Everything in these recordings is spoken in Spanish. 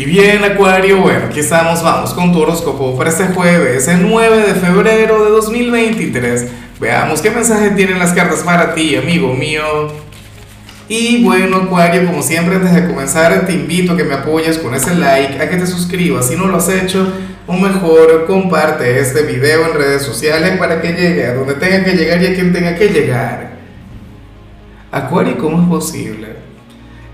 Y bien, Acuario, bueno, aquí estamos, vamos con tu horóscopo para este jueves, el 9 de febrero de 2023. Veamos qué mensaje tienen las cartas para ti, amigo mío. Y bueno, Acuario, como siempre, antes de comenzar, te invito a que me apoyes con ese like, a que te suscribas si no lo has hecho, o mejor, comparte este video en redes sociales para que llegue a donde tenga que llegar y a quien tenga que llegar. Acuario, ¿cómo es posible?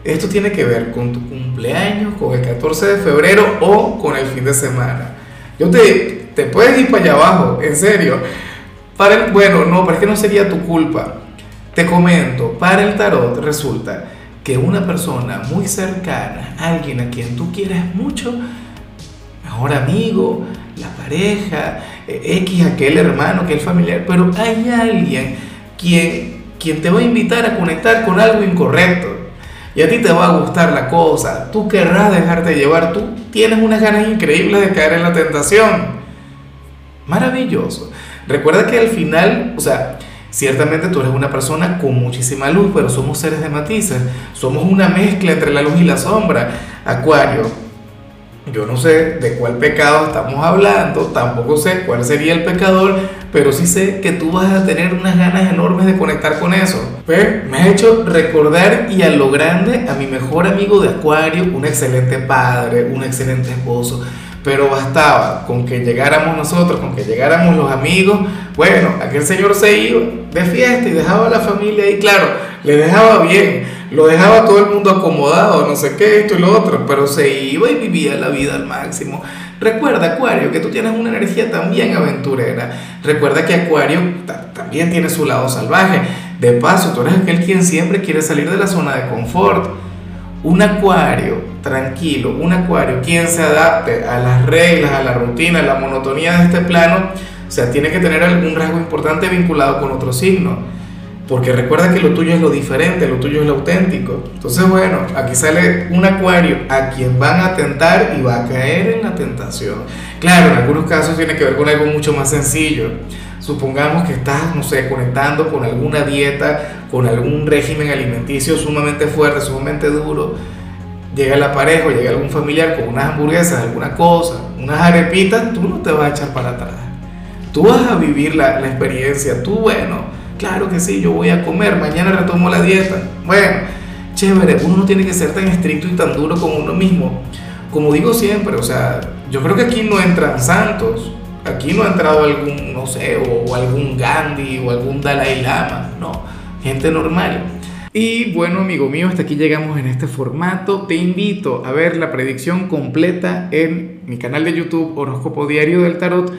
Esto tiene que ver con tu cumpleaños, con el 14 de febrero o con el fin de semana. Yo te, te puedes ir para allá abajo, en serio. Para el, bueno, no, pero es que no sería tu culpa. Te comento, para el tarot resulta que una persona muy cercana, alguien a quien tú quieres mucho, mejor amigo, la pareja, eh, X, aquel hermano, aquel familiar, pero hay alguien quien, quien te va a invitar a conectar con algo incorrecto. Y a ti te va a gustar la cosa, tú querrás dejarte llevar, tú tienes unas ganas increíbles de caer en la tentación. Maravilloso. Recuerda que al final, o sea, Ciertamente tú eres una persona con muchísima luz, pero somos seres de matices. Somos una mezcla entre la luz y la sombra. Acuario, yo no sé de cuál pecado estamos hablando, tampoco sé cuál sería el pecador, pero sí sé que tú vas a tener unas ganas enormes de conectar con eso. Me ha hecho recordar y a lo grande a mi mejor amigo de Acuario, un excelente padre, un excelente esposo pero bastaba con que llegáramos nosotros, con que llegáramos los amigos, bueno, aquel señor se iba de fiesta y dejaba a la familia ahí, claro, le dejaba bien, lo dejaba todo el mundo acomodado, no sé qué, esto y lo otro, pero se iba y vivía la vida al máximo. Recuerda, Acuario, que tú tienes una energía también aventurera. Recuerda que Acuario también tiene su lado salvaje. De paso, tú eres aquel quien siempre quiere salir de la zona de confort. Un Acuario tranquilo, un acuario, quien se adapte a las reglas, a la rutina, a la monotonía de este plano, o sea, tiene que tener algún rasgo importante vinculado con otro signo. Porque recuerda que lo tuyo es lo diferente, lo tuyo es lo auténtico. Entonces, bueno, aquí sale un acuario a quien van a tentar y va a caer en la tentación. Claro, en algunos casos tiene que ver con algo mucho más sencillo. Supongamos que estás, no sé, conectando con alguna dieta, con algún régimen alimenticio sumamente fuerte, sumamente duro llega la pareja o llega algún familiar con unas hamburguesas, alguna cosa, unas arepitas, tú no te vas a echar para atrás. Tú vas a vivir la, la experiencia, tú, bueno, claro que sí, yo voy a comer, mañana retomo la dieta. Bueno, chévere, uno no tiene que ser tan estricto y tan duro con uno mismo. Como digo siempre, o sea, yo creo que aquí no entran santos, aquí no ha entrado algún, no sé, o, o algún Gandhi o algún Dalai Lama, no, gente normal. Y bueno, amigo mío, hasta aquí llegamos en este formato. Te invito a ver la predicción completa en mi canal de YouTube Horóscopo Diario del Tarot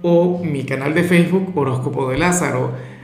o mi canal de Facebook Horóscopo de Lázaro.